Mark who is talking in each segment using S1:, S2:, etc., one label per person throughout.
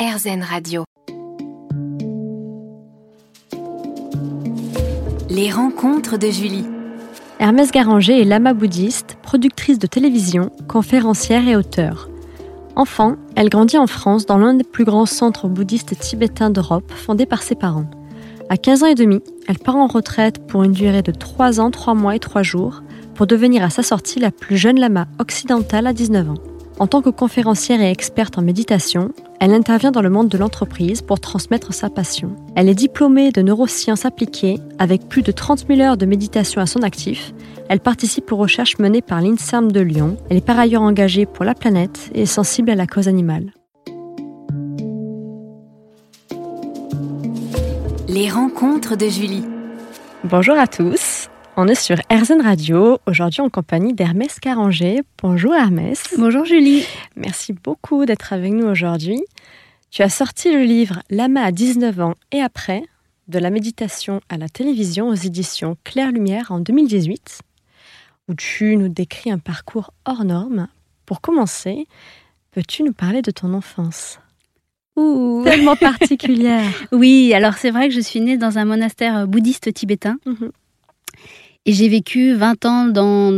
S1: RZN Radio. Les rencontres de Julie.
S2: Hermès Garanger est lama bouddhiste, productrice de télévision, conférencière et auteure. Enfant, elle grandit en France dans l'un des plus grands centres bouddhistes tibétains d'Europe, fondé par ses parents. À 15 ans et demi, elle part en retraite pour une durée de 3 ans, 3 mois et 3 jours, pour devenir à sa sortie la plus jeune lama occidentale à 19 ans. En tant que conférencière et experte en méditation, elle intervient dans le monde de l'entreprise pour transmettre sa passion. Elle est diplômée de neurosciences appliquées avec plus de 30 000 heures de méditation à son actif. Elle participe aux recherches menées par l'INSERM de Lyon. Elle est par ailleurs engagée pour la planète et sensible à la cause animale.
S1: Les rencontres de Julie.
S2: Bonjour à tous. On est sur RZN Radio, aujourd'hui en compagnie d'Hermès Caranger. Bonjour Hermès.
S3: Bonjour Julie.
S2: Merci beaucoup d'être avec nous aujourd'hui. Tu as sorti le livre Lama à 19 ans et après, de la méditation à la télévision aux éditions Claire Lumière en 2018, où tu nous décris un parcours hors norme. Pour commencer, peux-tu nous parler de ton enfance?
S3: Ouh.
S2: Tellement particulière.
S3: oui, alors c'est vrai que je suis née dans un monastère bouddhiste tibétain.
S2: Mhm.
S3: Et j'ai vécu 20 ans dans,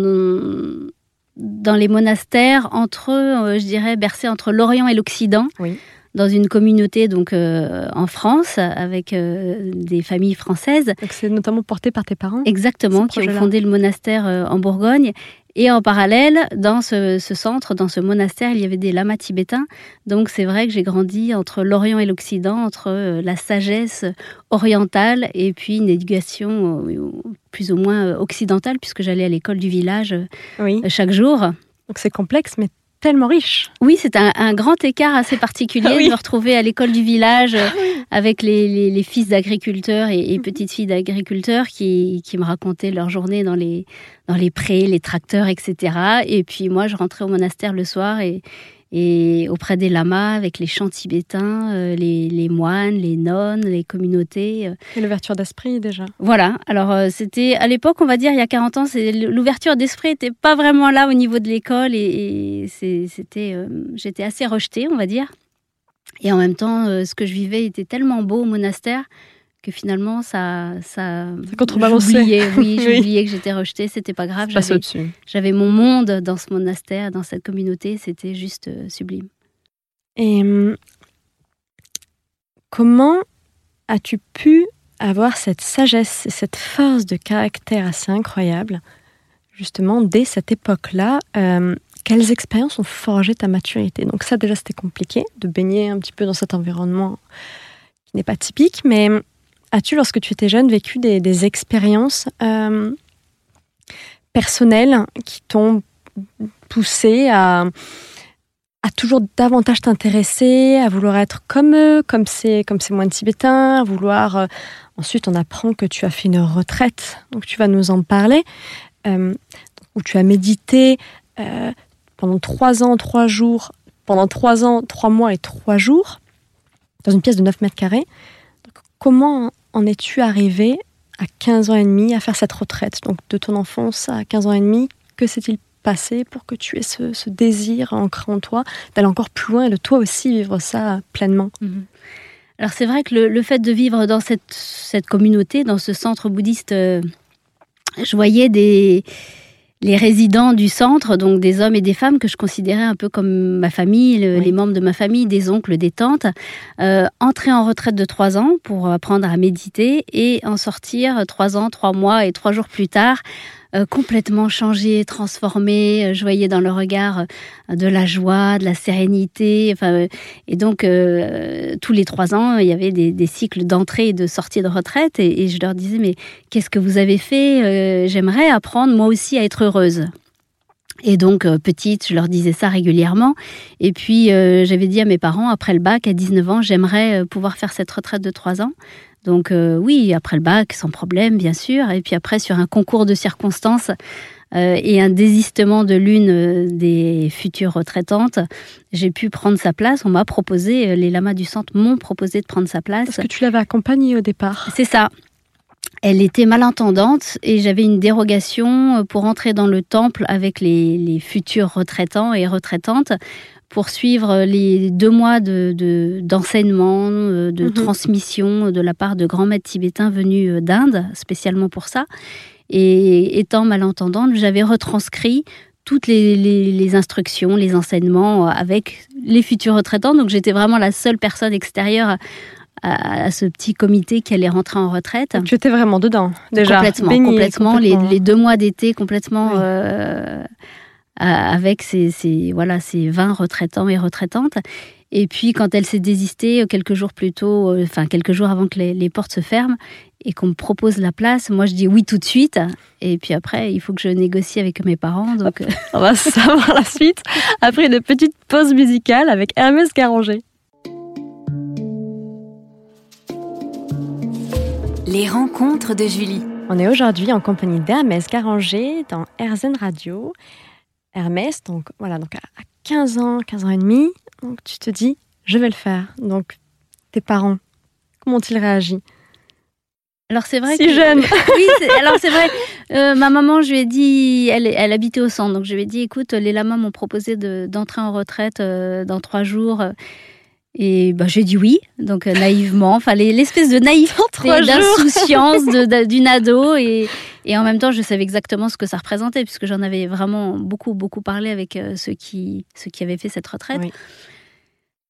S3: dans les monastères, entre, euh, je dirais, bercé entre l'Orient et l'Occident.
S2: Oui.
S3: Dans une communauté donc euh, en France avec euh, des familles françaises.
S2: Donc c'est notamment porté par tes parents
S3: Exactement, qui ont fondé le monastère en Bourgogne. Et en parallèle, dans ce, ce centre, dans ce monastère, il y avait des lamas tibétains. Donc c'est vrai que j'ai grandi entre l'Orient et l'Occident, entre euh, la sagesse orientale et puis une éducation euh, plus ou moins euh, occidentale, puisque j'allais à l'école du village
S2: Oui.
S3: chaque jour.
S2: Donc c'est complexe, mais tellement riche.
S3: Oui, c'est un, un grand écart assez particulier
S2: Ah oui.
S3: de me retrouver à l'école du village euh, avec les, les- les fils d'agriculteurs et, et petites filles d'agriculteurs qui, qui me racontaient leur journée dans les, dans les prés, les tracteurs, etc. Et puis moi, je rentrais au monastère le soir et, et auprès des lamas avec les chants tibétains, euh, les, les moines, les nonnes, les communautés. euh,
S2: Et l'ouverture d'esprit déjà.
S3: voilà, alors euh, c'était à l'époque, on va dire, il y a 40 ans, l'ouverture d'esprit n'était pas vraiment là au niveau de l'école et, c'était, euh, j'étais assez rejetée, on va dire. Et en même temps, ce que je vivais était tellement beau au monastère que finalement, ça, ça,
S2: Ça contrebalançait.
S3: oui,
S2: Oui.
S3: j'oubliais que j'étais rejetée, c'était pas grave. J'avais, mon monde dans ce monastère, dans cette communauté, c'était juste euh, sublime.
S2: Et hum, comment as-tu pu avoir cette sagesse et cette force de caractère assez incroyable, justement, dès cette époque-là? Euh, Quelles expériences ont forgé ta maturité? Donc ça, déjà, c'était compliqué de baigner un petit peu dans cet environnement qui n'est pas typique, mais hum, as-tu, lorsque tu étais jeune, vécu des, expériences euh, personnelles qui t'ont poussé à toujours davantage t'intéresser, à vouloir être comme eux, comme ces, moines tibétains, à vouloir... euh, ensuite, on apprend que tu as fait une retraite, donc tu vas nous en parler, euh, où tu as médité pendant trois ans, trois jours, pendant trois ans, trois mois et trois jours, dans une pièce de 9 mètres carrés. Comment en es-tu arrivé à 15 ans et demi à faire cette retraite Donc, de ton enfance à 15 ans et demi, que s'est-il passé pour que tu aies ce, désir ancré en toi d'aller encore plus loin et de toi aussi vivre ça pleinement?
S3: Mhm. Alors c'est vrai que le, fait de vivre dans cette, cette communauté, dans ce centre bouddhiste, euh, je voyais des, les résidents du centre, donc des hommes et des femmes que je considérais un peu comme ma famille, le-
S2: Oui.
S3: les membres de ma famille, des oncles, des tantes, euh, entrer en retraite de trois ans pour apprendre à méditer et en sortir trois ans, trois mois et trois jours plus tard. Euh, complètement changés, transformés. Euh, Je voyais dans le regard euh, de la joie, de la sérénité. Enfin, et donc, tous les trois ans, il y avait des, cycles d'entrée et de sortie de retraite. Et, je leur disais, mais qu'est-ce que vous avez fait J'aimerais apprendre moi aussi à être heureuse. Et donc, petite, je leur disais ça régulièrement. Et puis, j'avais dit à mes parents, après le bac, à 19 ans, j'aimerais pouvoir faire cette retraite de trois ans. Donc, euh, oui, après le bac, sans problème, bien sûr. Et puis après, sur un concours de circonstances euh, et un désistement de l'une euh, des futures retraitantes, j'ai pu prendre sa place. On m'a proposé, les lamas du centre m'ont proposé de prendre sa place.
S2: Est-ce que tu l'avais accompagnée au départ
S3: C'est ça. Elle était malentendante et j'avais une dérogation pour entrer dans le temple avec les, les futurs retraitants et retraitantes suivre les deux mois de d'enseignement, de, de mhm. transmission de la part de grands maîtres tibétains venus d'Inde, spécialement pour ça. Et étant malentendante, j'avais retranscrit toutes les, instructions, les enseignements avec les futurs retraitants. Donc j'étais vraiment la seule personne extérieure à, ce petit comité qui allait rentrer en retraite.
S2: tu étais vraiment dedans, déjà.
S3: Complètement, complètement. Les, deux mois d'été, complètement euh, avec ces, voilà, ces 20 retraitants et retraitantes. Et puis, quand elle s'est désistée, quelques jours plus tôt, euh, enfin, quelques jours avant que les, portes se ferment, et qu'on me propose la place, moi, je dis oui tout de suite. Et puis après, il faut que je négocie avec mes parents. Donc, euh.
S2: on va savoir la suite après une petite pause musicale avec Hermès Garanger.
S1: Les rencontres de Julie.
S2: On est aujourd'hui en compagnie d'Hermès Garanger dans RZN Radio. Hermès, donc voilà, donc à 15 ans, 15 ans et demi, donc tu te dis, je vais le faire. Donc tes parents, comment ont-ils réagi?
S3: Alors c'est vrai
S2: si jeune.
S3: oui, alors c'est vrai. Euh, ma maman, je lui ai dit, elle, elle habitait au centre, donc je lui ai dit, écoute, les lamas m'ont proposé d'entrer en retraite euh, dans trois jours. Et bah, j'ai dit oui, donc euh, naïvement, enfin l'espèce de naïveté, d'insouciance d'une ado, et, et, en même temps je savais exactement ce que ça représentait, puisque j'en avais vraiment beaucoup, beaucoup parlé avec ceux, qui, ceux qui avaient fait cette retraite.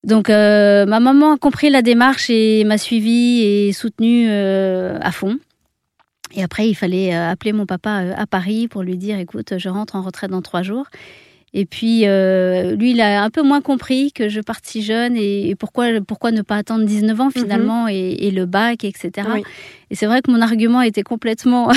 S3: Donc euh, ma maman a compris la démarche et m'a suivie et soutenue euh, à fond. Et après, il fallait euh, appeler mon papa à Paris pour lui dire, écoute, je rentre en retraite dans trois jours. Et puis, lui, il a un peu moins compris que je parte si jeune et, pourquoi, pourquoi ne pas attendre 19 ans mhm. finalement et, le bac, etc. Et c'est vrai que mon argument était complètement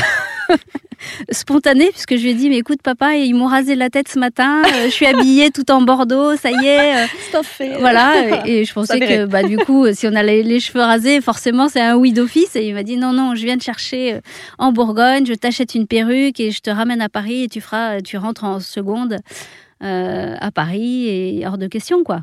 S3: spontané puisque je lui ai dit mais écoute papa ils m'ont rasé la tête ce matin euh, je suis habillée tout en bordeaux ça y est
S2: euh, fait
S3: voilà. Et, je pensais que bah du coup si on a les, cheveux rasés forcément c'est un oui d'office. Et il m'a dit non non je viens de chercher euh, en Bourgogne je t'achète une perruque et je te ramène à Paris et tu feras tu rentres en seconde à Paris et hors de question quoi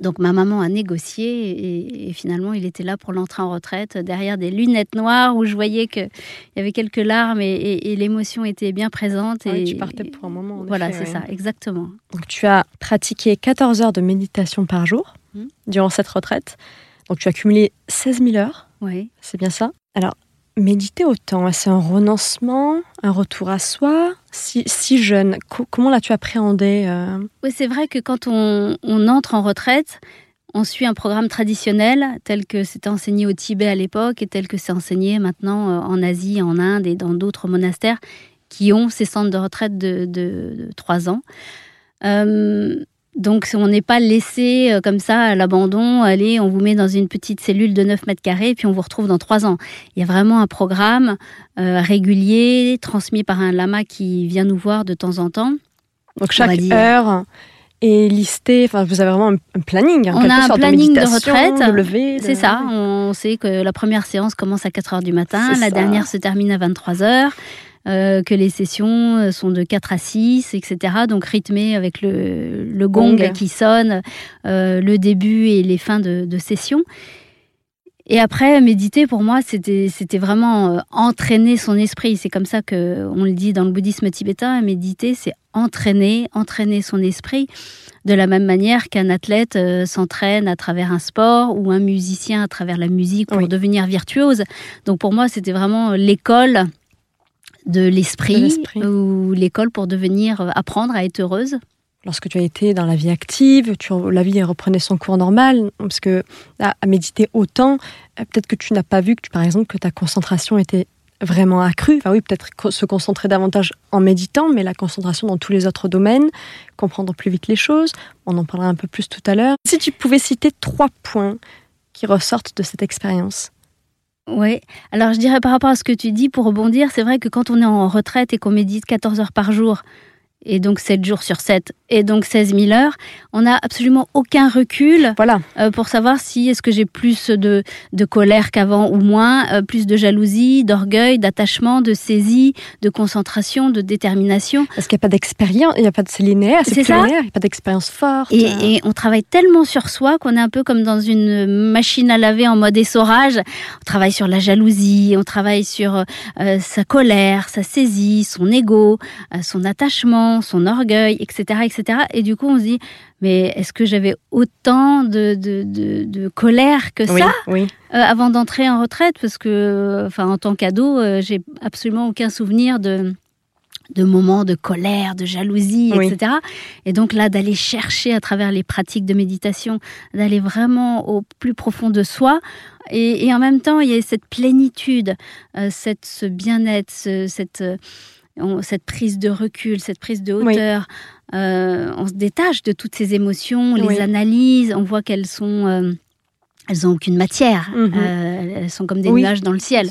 S3: donc ma maman a négocié et, finalement il était là pour l'entrée en retraite derrière des lunettes noires où je voyais qu'il y avait quelques larmes et, l'émotion était bien présente.
S2: et tu partais pour un moment.
S3: voilà, c'est ça, exactement.
S2: Donc tu as pratiqué 14 heures de méditation par jour mmh. durant cette retraite. Donc tu as cumulé 16 000 heures.
S3: Oui.
S2: C'est bien ça. Alors méditer autant, c'est un renoncement, un retour à soi, si, jeune. comment l'as-tu appréhendé euh?
S3: Oui, c'est vrai que quand on, entre en retraite, on suit un programme traditionnel tel que c'était enseigné au Tibet à l'époque et tel que c'est enseigné maintenant euh, en Asie, en Inde et dans d'autres monastères qui ont ces centres de retraite de, trois ans. Euh, donc on n'est pas laissé euh, comme ça à l'abandon, allez, on vous met dans une petite cellule de 9 mètres carrés et puis on vous retrouve dans 3 ans. Il y a vraiment un programme euh, régulier, transmis par un lama qui vient nous voir de temps en temps.
S2: Donc chaque heure est listée, enfin vous avez vraiment un planning.
S3: on a un planning de, retraite. C'est ça, on sait que la première séance commence à 4 heures du matin, la dernière se termine à 23 heures. Euh, que les sessions euh, sont de 4 à 6, etc. Donc rythmées avec le, gong, qui sonne, euh, le début et les fins de, de session. Et après, méditer, pour moi, c'était, vraiment entraîner son esprit. C'est comme ça que on le dit dans le bouddhisme tibétain. Méditer, c'est entraîner, entraîner son esprit. De la même manière qu'un athlète s'entraîne à travers un sport ou un musicien à travers la musique pour devenir virtuose. Donc pour moi, c'était vraiment l'école de l'esprit ou l'école pour devenir euh, apprendre à être heureuse
S2: Lorsque tu as été dans la vie active, tu, la vie reprenait son cours normal, parce que à, méditer autant, euh, peut-être que tu n'as pas vu que, par exemple, que ta concentration était vraiment accrue. Enfin oui, peut-être se concentrer davantage en méditant, mais la concentration dans tous les autres domaines, comprendre plus vite les choses. On en parlera un peu plus tout à l'heure. Si tu pouvais citer trois points qui ressortent de cette expérience.
S3: Oui, alors je dirais par rapport à ce que tu dis, pour rebondir, c'est vrai que quand on est en retraite et qu'on médite 14 heures par jour, et donc 7 jours sur 7, et donc 16 000 heures, on n'a absolument aucun recul
S2: voilà.
S3: Euh, pour savoir si est-ce que j'ai plus de, de colère qu'avant ou moins, euh, plus de jalousie, d'orgueil, d'attachement, de saisie, de concentration, de détermination.
S2: Parce qu'il n'y a pas d'expérience, il n'y a pas de c'est linéaire, c'est ça. il n'y a pas d'expérience forte.
S3: Et, et, on travaille tellement sur soi qu'on est un peu comme dans une machine à laver en mode essorage. On travaille sur la jalousie, on travaille sur euh, sa colère, sa saisie, son ego, son attachement son orgueil, etc., etc. Et du coup, on se dit, mais est-ce que j'avais autant de, de, de, colère que ça
S2: oui.
S3: Euh, avant d'entrer en retraite? Parce que, enfin, en tant qu'ado, euh, j'ai absolument aucun souvenir de de moments de colère, de jalousie, etc. Et donc là, d'aller chercher à travers les pratiques de méditation, d'aller vraiment au plus profond de soi. Et, en même temps, il y a cette plénitude, euh, cette, ce bien-être, cette, euh, cette prise de recul, cette prise de hauteur. Euh, on se détache de toutes ces émotions, les analyse, on voit qu'elles sont elles n'ont aucune matière. Mhm. Euh, elles sont comme des nuages dans le ciel.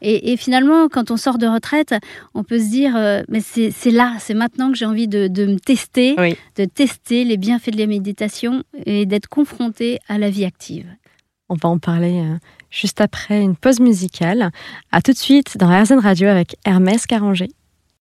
S3: Et, finalement, quand on sort de retraite, on peut se dire, euh, mais c'est là, c'est maintenant que j'ai envie de, me tester, de tester les bienfaits de la méditation et d'être confronté à la vie active.
S2: On va en parler euh, juste après une pause musicale. À tout de suite dans RZN Radio avec Hermès Caranger.